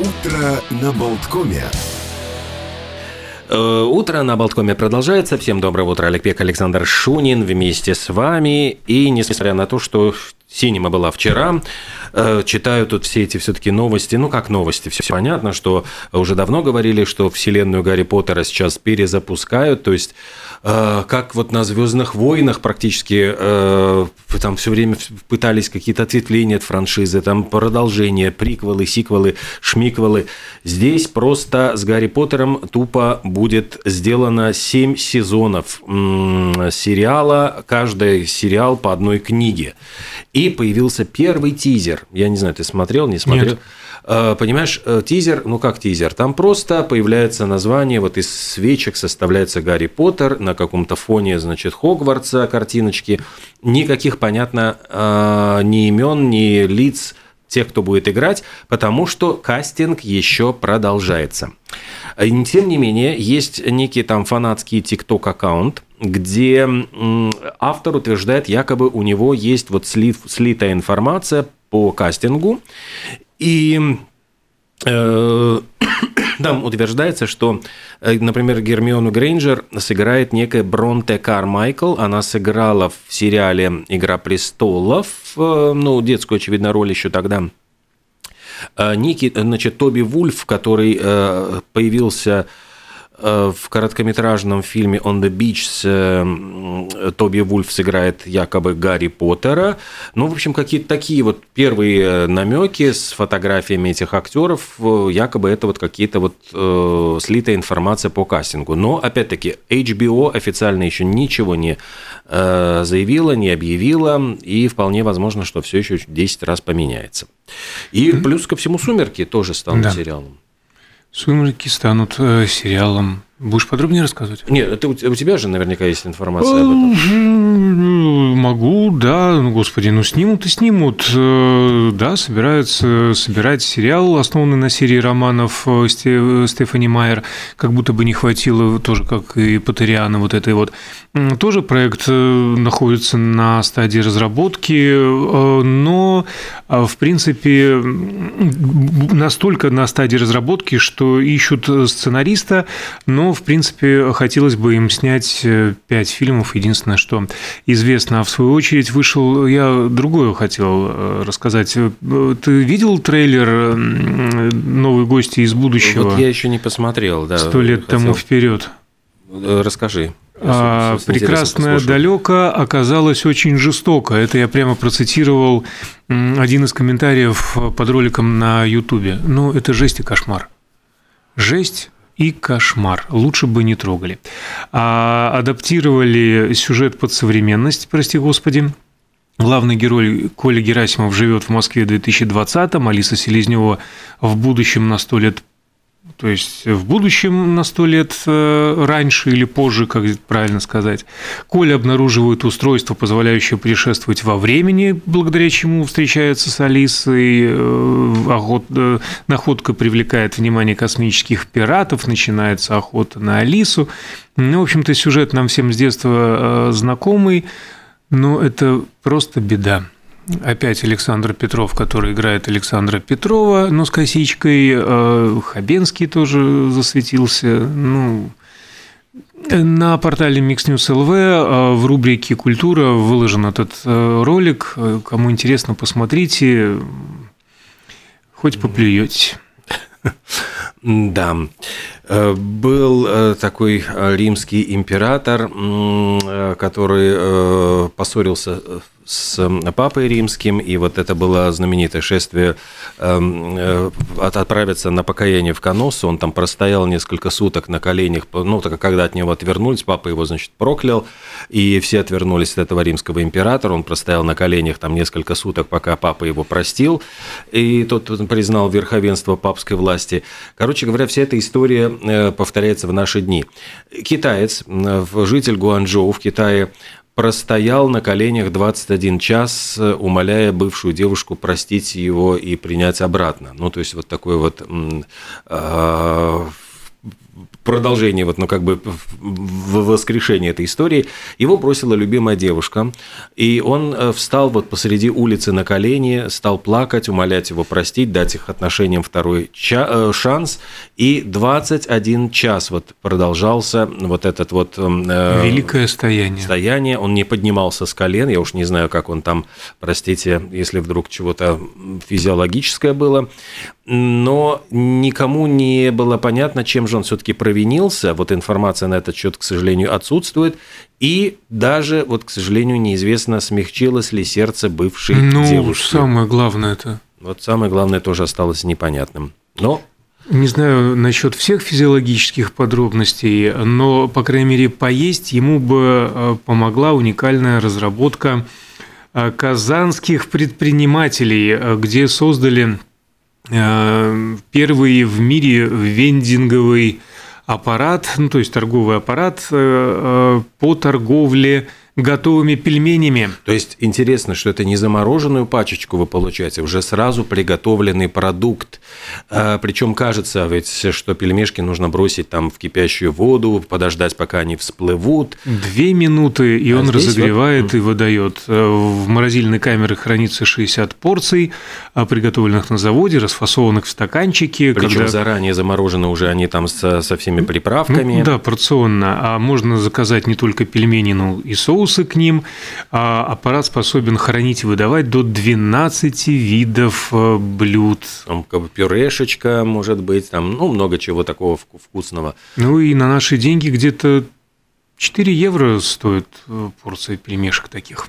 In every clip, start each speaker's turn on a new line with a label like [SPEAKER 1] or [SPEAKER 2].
[SPEAKER 1] Утро на Болткоме.
[SPEAKER 2] Э, Утро на Болткоме продолжается. Всем доброго утра, Олег Пек, Александр Шунин вместе с вами. И несмотря на то, что Синема была вчера. Э, читаю тут все эти все-таки новости. Ну, как новости? Все понятно, что уже давно говорили, что вселенную Гарри Поттера сейчас перезапускают. То есть, э, как вот на Звездных войнах практически э, там все время пытались какие-то ответвления от франшизы, там продолжения, приквелы, сиквелы, шмиквелы. Здесь просто с Гарри Поттером тупо будет сделано 7 сезонов сериала, каждый сериал по одной книге. И появился первый тизер. Я не знаю, ты смотрел, не смотрел? Нет. Понимаешь, э, тизер, ну как тизер, там просто появляется название, вот из свечек составляется Гарри Поттер на каком-то фоне, значит, Хогвартса картиночки. Никаких, понятно, э, ни имен, ни лиц тех, кто будет играть, потому что кастинг еще продолжается. Тем не менее, есть некий там фанатский тикток аккаунт, где автор утверждает, якобы у него есть вот слив, слитая информация по кастингу, и э, там утверждается, что, э, например, Гермиону Грейнджер сыграет некая Бронте Кармайкл. Она сыграла в сериале «Игра престолов», э, ну, детскую, очевидно, роль еще тогда. Ники, значит, Тоби Вульф, который появился в короткометражном фильме «On the Beach» э, Тоби Вульф сыграет якобы Гарри Поттера. Ну, в общем, какие-то такие вот первые намеки с фотографиями этих актеров, якобы это вот какие-то вот э, слитая информация по кастингу. Но, опять-таки, HBO официально еще ничего не э, заявила, не объявила, и вполне возможно, что все еще 10 раз поменяется. И плюс ко всему «Сумерки» тоже станут да. сериалом.
[SPEAKER 3] Сумерки станут э, сериалом. Будешь подробнее рассказывать?
[SPEAKER 2] Нет, это у тебя же наверняка есть информация об этом.
[SPEAKER 3] Могу, да. Ну, господи, ну снимут и снимут. Э, да, собираются собирать сериал, основанный на серии романов э, Стефани Майер. Как будто бы не хватило, тоже как и Патериана, вот этой вот. Тоже проект находится на стадии разработки, но, в принципе, настолько на стадии разработки, что ищут сценариста, но в принципе, хотелось бы им снять э, пять фильмов. Единственное, что известно, а в свою очередь вышел... Я другое хотел э, рассказать. Э, ты видел трейлер «Новые гости из будущего»?
[SPEAKER 2] Вот я еще не посмотрел, да.
[SPEAKER 3] Сто лет хотел... тому вперед.
[SPEAKER 2] Расскажи.
[SPEAKER 3] А, прекрасная далека оказалась очень жестоко. Это я прямо процитировал один из комментариев под роликом на Ютубе. Ну, это жесть и кошмар. Жесть и кошмар. Лучше бы не трогали. А адаптировали сюжет под современность, прости господи. Главный герой Коля Герасимов живет в Москве в 2020-м, Алиса Селезнева в будущем на сто лет то есть в будущем на сто лет э, раньше или позже, как правильно сказать. Коля обнаруживает устройство, позволяющее путешествовать во времени, благодаря чему встречается с Алисой. Охот... Э, находка привлекает внимание космических пиратов, начинается охота на Алису. Ну, в общем-то, сюжет нам всем с детства э, знакомый, но это просто беда. Опять Александр Петров, который играет Александра Петрова, но с косичкой. Э, Хабенский тоже засветился. Ну, на портале Mix News LV э, в рубрике «Культура» выложен этот э, ролик. Кому интересно, посмотрите. Хоть поплюете.
[SPEAKER 2] Да. Был такой римский император, который поссорился с папой римским, и вот это было знаменитое шествие эм, э, отправиться на покаяние в Коносу, он там простоял несколько суток на коленях, ну, так когда от него отвернулись, папа его, значит, проклял, и все отвернулись от этого римского императора, он простоял на коленях там несколько суток, пока папа его простил, и тот признал верховенство папской власти. Короче говоря, вся эта история э, повторяется в наши дни. Китаец, житель Гуанчжоу в Китае, простоял на коленях 21 час, умоляя бывшую девушку простить его и принять обратно. Ну, то есть вот такой вот э, продолжение, вот, ну, как бы в воскрешение этой истории, его бросила любимая девушка, и он э, встал вот посреди улицы на колени, стал плакать, умолять его простить, дать их отношениям второй э, шанс, и 21 час вот продолжался вот этот вот...
[SPEAKER 3] Эм, э, Великое стояние.
[SPEAKER 2] Стояние, он не поднимался с колен, я уж не знаю, как он там, простите, если вдруг чего-то физиологическое было, но никому не было понятно, чем же он все-таки провинился. Вот информация на этот счет, к сожалению, отсутствует. И даже, вот, к сожалению, неизвестно, смягчилось ли сердце бывшей ну, девушки.
[SPEAKER 3] Ну, самое главное это.
[SPEAKER 2] Вот самое главное тоже осталось непонятным. Но
[SPEAKER 3] не знаю насчет всех физиологических подробностей, но, по крайней мере, поесть ему бы э, помогла уникальная разработка э, казанских предпринимателей, э, где создали первый в мире вендинговый аппарат, ну то есть торговый аппарат э, э, по торговле готовыми пельменями.
[SPEAKER 2] То есть интересно, что это не замороженную пачечку вы получаете, уже сразу приготовленный продукт. А, Причем кажется ведь, что пельмешки нужно бросить там в кипящую воду, подождать, пока они всплывут.
[SPEAKER 3] Две минуты, и а он разогревает вот... и выдает. В морозильной камере хранится 60 порций, а, приготовленных на заводе, расфасованных в стаканчики.
[SPEAKER 2] Причем когда... заранее заморожены уже они там со, со всеми приправками.
[SPEAKER 3] Ну, да, порционно. А можно заказать не только пельмени, но и соус соусы к ним. А аппарат способен хранить и выдавать до 12 видов э, блюд.
[SPEAKER 2] Там как бы пюрешечка, может быть, там ну, много чего такого вкусного.
[SPEAKER 3] Ну и на наши деньги где-то 4 евро стоит э, порция пельмешек таких.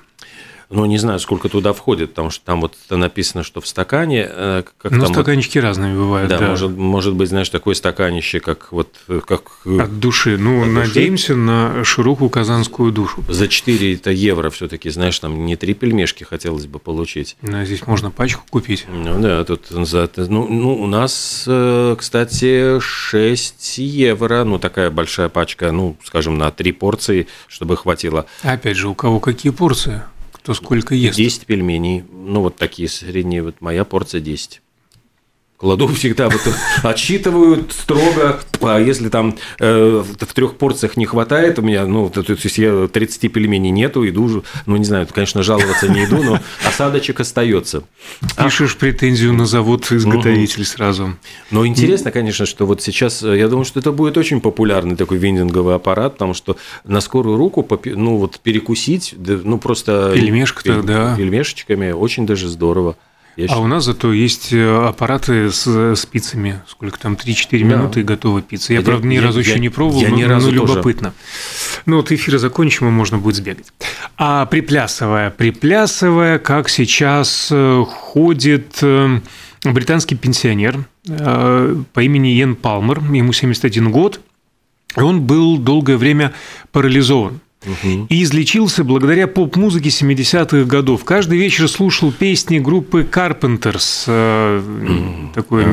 [SPEAKER 2] Ну, не знаю, сколько туда входит, потому что там вот написано, что в стакане...
[SPEAKER 3] Э, как ну, стаканчики вот, разные бывают, да.
[SPEAKER 2] да. Может, может быть, знаешь, такое стаканище, как вот... Как,
[SPEAKER 3] от души. Ну, от надеемся души. на широкую казанскую душу.
[SPEAKER 2] За 4 это евро все таки знаешь, там не три пельмешки хотелось бы получить.
[SPEAKER 3] Да, здесь можно пачку купить.
[SPEAKER 2] Ну, да, тут за... Ну, ну, у нас, э, кстати, 6 евро, ну, такая большая пачка, ну, скажем, на три порции, чтобы хватило.
[SPEAKER 3] Опять же, у кого какие порции? Кто сколько ест?
[SPEAKER 2] 10 пельменей. Ну, вот такие средние. Вот моя порция 10 кладу всегда, вот отсчитываю строго, а если там э, в трех порциях не хватает у меня, ну, то, то есть я 30 пельменей нету, иду, ну, не знаю, конечно, жаловаться не иду, но осадочек остается.
[SPEAKER 3] Пишешь а... претензию на завод изготовитель угу. сразу.
[SPEAKER 2] Но интересно, конечно, что вот сейчас, э, я думаю, что это будет очень популярный такой вендинговый аппарат, потому что на скорую руку, ну, вот перекусить, ну, просто...
[SPEAKER 3] Пельмешка-то, да.
[SPEAKER 2] Пельмешечками очень даже здорово.
[SPEAKER 3] Я а считаю... у нас зато есть э, аппараты с спицами. Сколько там, 3-4 да. минуты и готова пицца. Я, я правда, ни я, разу я, еще не пробовал, я но, ни разу но любопытно. Ну, вот эфир закончим, и можно будет сбегать. А приплясывая, приплясывая, как сейчас э, ходит э, британский пенсионер по имени Йен Палмер, ему 71 год, и он был долгое время парализован и излечился благодаря поп-музыке 70-х годов. Каждый вечер слушал песни группы Carpenters. Э, такой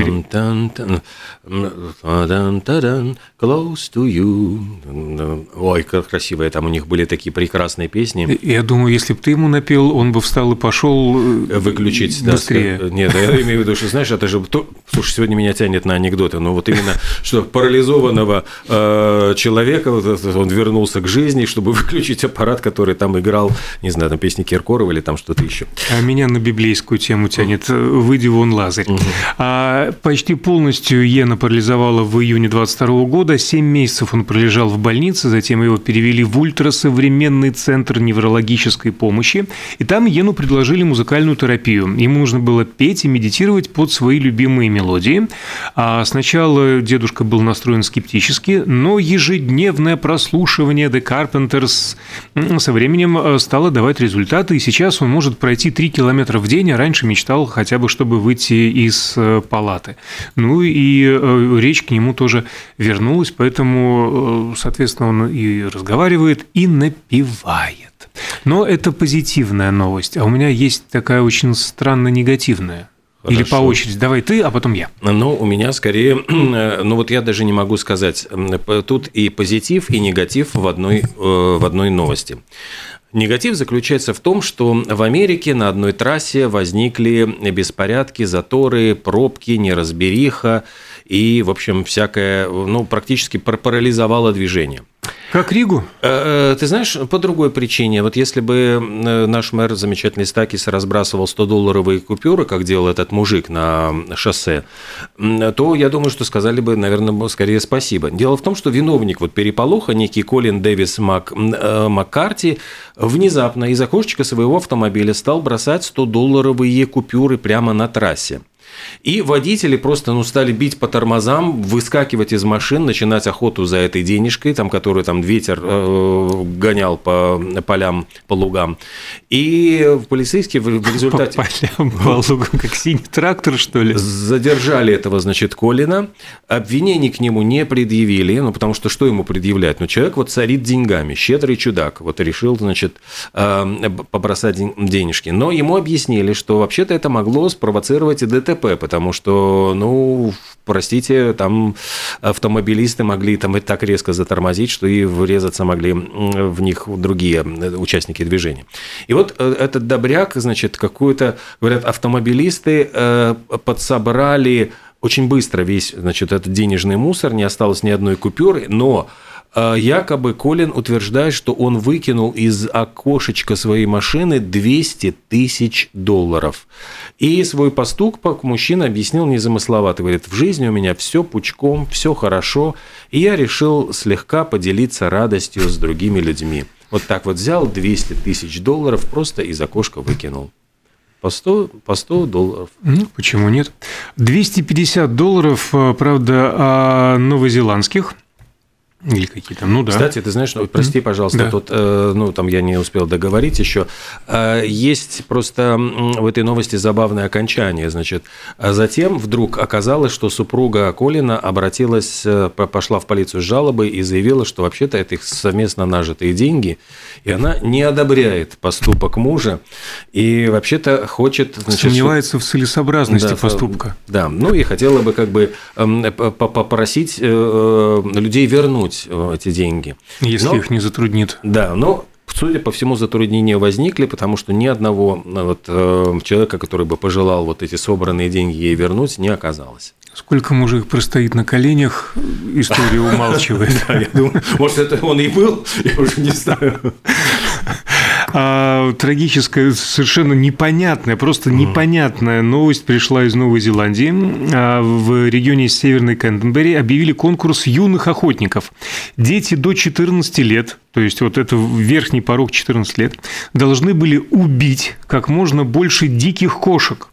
[SPEAKER 2] Close to you. Ой, как красивые там у них были такие прекрасные песни.
[SPEAKER 3] Я думаю, если бы ты ему напел, он бы встал и пошел
[SPEAKER 2] э, выключить быстрее. Да, нет, я имею в виду, что знаешь, это же слушай, сегодня меня тянет на анекдоты, но вот именно что парализованного э, человека он вернулся к жизни, чтобы выключить аппарат, который там играл, не знаю, там песни Киркорова или там что-то еще.
[SPEAKER 3] А меня на библейскую тему тянет. Выйди вон, Лазарь. Угу. А, почти полностью Ена парализовала в июне 22 года. Семь месяцев он пролежал в больнице, затем его перевели в ультрасовременный центр неврологической помощи. И там Ену предложили музыкальную терапию. Ему нужно было петь и медитировать под свои любимые мелодии. А сначала дедушка был настроен скептически, но ежедневное прослушивание The Carpenters со временем э, стало давать результаты, и сейчас он может пройти 3 километра в день, а раньше мечтал хотя бы, чтобы выйти из э, палаты. Ну и э, речь к нему тоже вернулась, поэтому, соответственно, он и разговаривает, и напевает. Но это позитивная новость, а у меня есть такая очень странно негативная. Хорошо. Или по очереди. Давай ты, а потом я.
[SPEAKER 2] Ну, у меня скорее, ну вот я даже не могу сказать. Тут и позитив, и негатив в одной, э, в одной новости. Негатив заключается в том, что в Америке на одной трассе возникли беспорядки, заторы, пробки, неразбериха. И, в общем, всякое, ну, практически парализовало движение.
[SPEAKER 3] Как Ригу?
[SPEAKER 2] Э, э, ты знаешь, по другой причине. Вот если бы э, наш мэр замечательный Стакис разбрасывал 100-долларовые купюры, как делал этот мужик на шоссе, то я думаю, что сказали бы, наверное, скорее спасибо. Дело в том, что виновник вот переполоха, некий Колин Дэвис Мак, Маккарти, внезапно из окошечка своего автомобиля стал бросать 100-долларовые купюры прямо на трассе. И водители просто ну, стали бить по тормозам, выскакивать из машин, начинать охоту за этой денежкой, там, которую там ветер э, гонял по полям, по лугам. И полицейские в, в результате...
[SPEAKER 3] По полям, по лугам, как синий трактор, что ли?
[SPEAKER 2] Задержали этого, значит, Колина. Обвинений к нему не предъявили, ну, потому что что ему предъявлять? Ну, человек вот царит деньгами, щедрый чудак, вот решил, значит, э, побросать денежки. Но ему объяснили, что вообще-то это могло спровоцировать и ДТП, потому что, ну, простите, там автомобилисты могли там и так резко затормозить, что и врезаться могли в них другие участники движения. И вот э, этот добряк, значит, какую-то, говорят, автомобилисты э, подсобрали очень быстро весь, значит, этот денежный мусор, не осталось ни одной купюры, но якобы Колин утверждает, что он выкинул из окошечка своей машины 200 тысяч долларов. И свой поступок мужчина объяснил незамысловато. Говорит, в жизни у меня все пучком, все хорошо, и я решил слегка поделиться радостью с другими людьми. Вот так вот взял 200 тысяч долларов, просто из окошка выкинул. По 100, по 100 долларов.
[SPEAKER 3] Ну, почему нет? 250 долларов, э, правда, о новозеландских – или какие-то, ну да.
[SPEAKER 2] Кстати, ты знаешь, ну, прости, пожалуйста, да. тут, э, ну, там я не успел договорить еще. Э, есть просто в этой новости забавное окончание, значит. А затем вдруг оказалось, что супруга Колина обратилась, э, пошла в полицию с жалобой и заявила, что вообще-то это их совместно нажитые деньги, и она не одобряет поступок мужа, и вообще-то хочет...
[SPEAKER 3] Значит, Сомневается в целесообразности да, поступка.
[SPEAKER 2] Да, ну и хотела бы как бы попросить людей вернуть вернуть э, эти деньги.
[SPEAKER 3] Если но, их не затруднит.
[SPEAKER 2] Да, но судя по всему, затруднения возникли, потому что ни одного э, вот, э, человека, который бы пожелал вот эти собранные деньги ей вернуть, не оказалось.
[SPEAKER 3] Сколько мужик простоит на коленях, история умалчивает.
[SPEAKER 2] я думаю, может, это он и был, я уже не знаю
[SPEAKER 3] а, трагическая, совершенно непонятная, просто непонятная новость пришла из Новой Зеландии. А, в регионе Северной Кентенбери объявили конкурс юных охотников. Дети до 14 лет, то есть вот это верхний порог 14 лет, должны были убить как можно больше диких кошек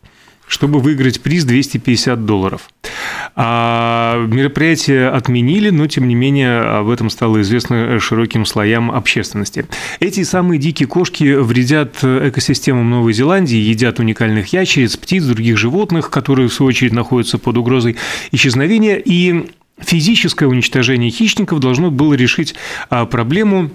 [SPEAKER 3] чтобы выиграть приз 250 долларов. А мероприятие отменили, но тем не менее об этом стало известно широким слоям общественности. Эти самые дикие кошки вредят экосистемам Новой Зеландии, едят уникальных ящериц, птиц, других животных, которые в свою очередь находятся под угрозой исчезновения. И физическое уничтожение хищников должно было решить а, проблему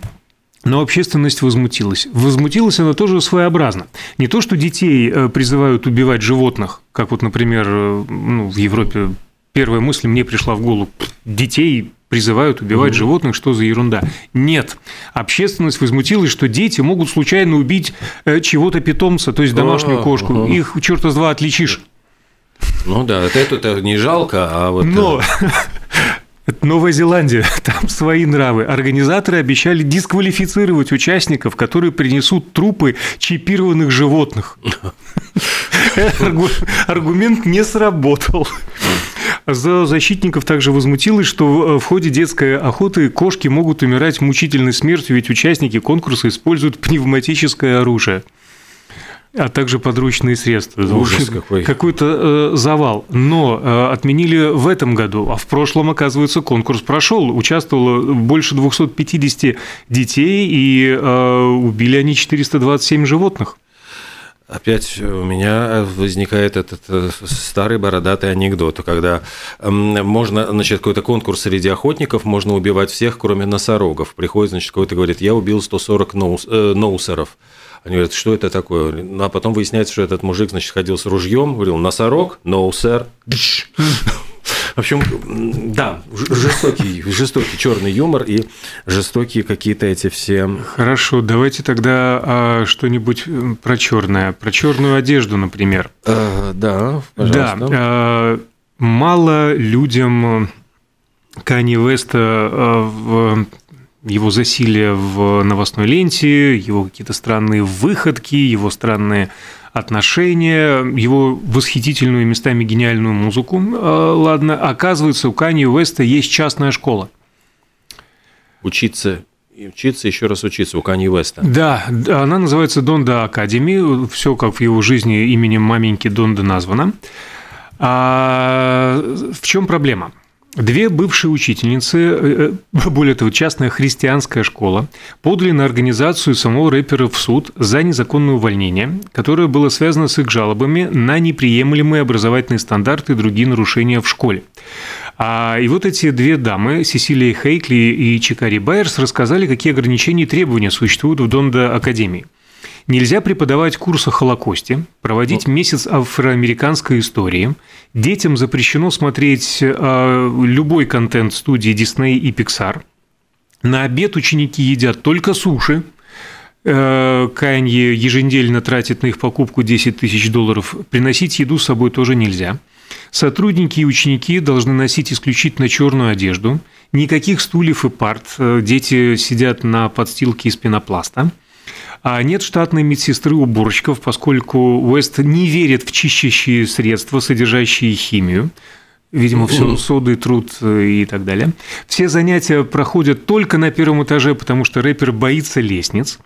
[SPEAKER 3] но общественность возмутилась. Возмутилась она тоже своеобразно. Не то, что детей э, призывают убивать животных, как вот, например, э, ну, в Европе первая мысль мне пришла в голову. Детей призывают убивать mm-hmm. животных, что за ерунда. Нет. Общественность возмутилась, что дети могут случайно убить э, чего-то питомца, то есть домашнюю кошку. Их черта с два отличишь.
[SPEAKER 2] Ну да, это, это не жалко, а вот...
[SPEAKER 3] Но Это Новая Зеландия, там свои нравы. Организаторы обещали дисквалифицировать участников, которые принесут трупы чипированных животных. Аргумент не сработал. защитников также возмутилось, что в ходе детской охоты кошки могут умирать мучительной смертью, ведь участники конкурса используют пневматическое оружие а также подручные средства.
[SPEAKER 2] Ужас какой.
[SPEAKER 3] Какой-то э, завал. Но э, отменили в этом году, а в прошлом, оказывается, конкурс прошел. Участвовало больше 250 детей, и э, убили они 427 животных.
[SPEAKER 2] Опять у меня возникает этот э, старый бородатый анекдот, когда можно, значит, какой-то конкурс среди охотников, можно убивать всех, кроме носорогов. Приходит, значит, какой-то говорит, я убил 140 ноус, э, ноусеров. Они говорят, что это такое? Ну, а потом выясняется, что этот мужик, значит, ходил с ружьем, говорил, носорог, no, sir. В общем, да, жестокий, жестокий черный юмор и жестокие какие-то эти все.
[SPEAKER 3] Хорошо, давайте тогда а, что-нибудь про черное, про черную одежду, например.
[SPEAKER 2] А, да, пожалуйста.
[SPEAKER 3] Да, а, мало людям Канье Веста в его засилие в новостной ленте, его какие-то странные выходки, его странные отношения, его восхитительную местами гениальную музыку. А, ладно, оказывается, у Канье Уэста есть частная школа.
[SPEAKER 2] Учиться и учиться, еще раз учиться у Канье Уэста.
[SPEAKER 3] Да, она называется Донда Академи, все как в его жизни именем маменьки Донда названо. А в чем проблема? Две бывшие учительницы, э, э, более того, частная христианская школа, подали на организацию самого рэпера в суд за незаконное увольнение, которое было связано с их жалобами на неприемлемые образовательные стандарты и другие нарушения в школе. А, и вот эти две дамы, Сесилия Хейкли и Чикари Байерс, рассказали, какие ограничения и требования существуют в Донда Академии. Нельзя преподавать курс о Холокосте, проводить ну. месяц афроамериканской истории. Детям запрещено смотреть э, любой контент студии Disney и Pixar. На обед ученики едят только суши. Э, Канье еженедельно тратит на их покупку 10 тысяч долларов. Приносить еду с собой тоже нельзя. Сотрудники и ученики должны носить исключительно черную одежду. Никаких стульев и парт. Э, дети сидят на подстилке из пенопласта. А нет штатной медсестры уборщиков, поскольку Уэст не верит в чищащие средства, содержащие химию. Видимо, все соды, труд э, и так далее. Все занятия проходят только на первом этаже, потому что рэпер боится лестниц.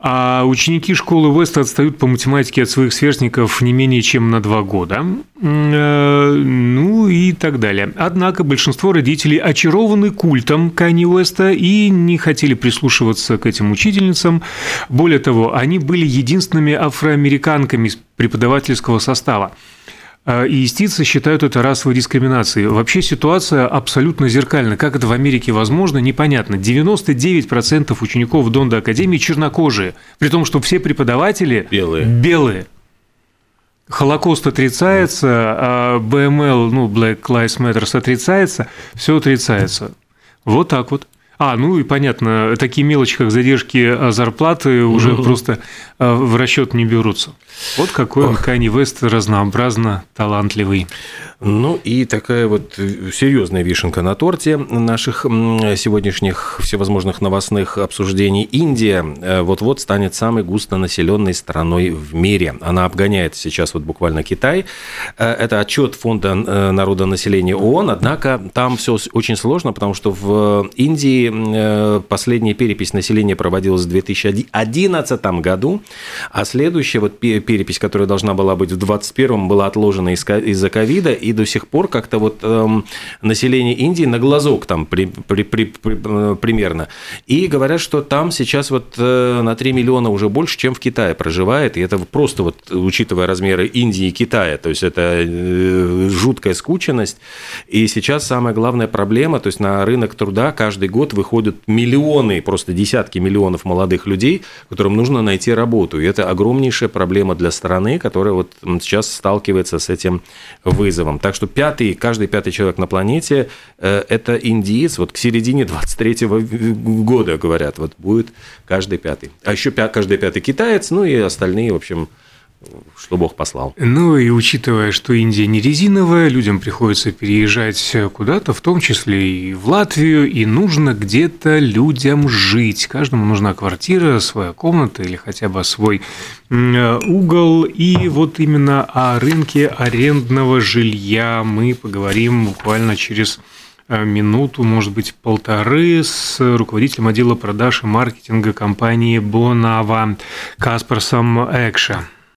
[SPEAKER 3] А ученики школы Веста отстают по математике от своих сверстников не менее чем на два года. Э, ну и так далее. Однако большинство родителей очарованы культом Кани Уэста и не хотели прислушиваться к этим учительницам. Более того, они были единственными афроамериканками из преподавательского состава. А, и истицы считают это расовой дискриминацией. Вообще ситуация абсолютно зеркальна. Как это в Америке возможно, непонятно. 99% учеников Донда Академии чернокожие, при том, что все преподаватели
[SPEAKER 2] белые.
[SPEAKER 3] белые. Холокост отрицается, а БМЛ, ну, Black Lives Matter отрицается, все отрицается. Вот так вот. А, ну и понятно, такие мелочи, как задержки зарплаты, уже угу. просто а, в расчет не берутся. Вот какой Ох. Канни Вест разнообразно талантливый.
[SPEAKER 2] Ну и такая вот э, серьезная вишенка на торте наших сегодняшних всевозможных новостных обсуждений. Индия э, вот-вот станет самой густонаселенной страной в мире. Она обгоняет сейчас вот буквально Китай. Э, это отчет Фонда народонаселения ООН, однако там все очень сложно, потому что в Индии последняя перепись населения проводилась в 2011 году, а следующая вот перепись, которая должна была быть в 2021, была отложена из-за ковида, и до сих пор как-то вот эм, население Индии на глазок там при, при, при, при, э, примерно. И говорят, что там сейчас вот э, на 3 миллиона уже больше, чем в Китае проживает, и это просто вот, учитывая размеры Индии и Китая, то есть это э, жуткая скученность. И сейчас самая главная проблема, то есть на рынок труда каждый год выходят миллионы, просто десятки миллионов молодых людей, которым нужно найти работу. И это огромнейшая проблема для страны, которая вот сейчас сталкивается с этим вызовом. Так что пятый, каждый пятый человек на планете э, – это индиец. Вот к середине 23 года, говорят, вот будет каждый пятый. А еще каждый пятый китаец, ну и остальные, в общем, что Бог послал.
[SPEAKER 3] Ну и учитывая, что Индия не резиновая, людям приходится переезжать куда-то, в том числе и в Латвию, и нужно где-то людям жить. Каждому нужна квартира, своя комната или хотя бы свой угол. И вот именно о рынке арендного жилья мы поговорим буквально через э, минуту, может быть, полторы с руководителем отдела продаж и маркетинга компании Бонава Каспарсом Экша.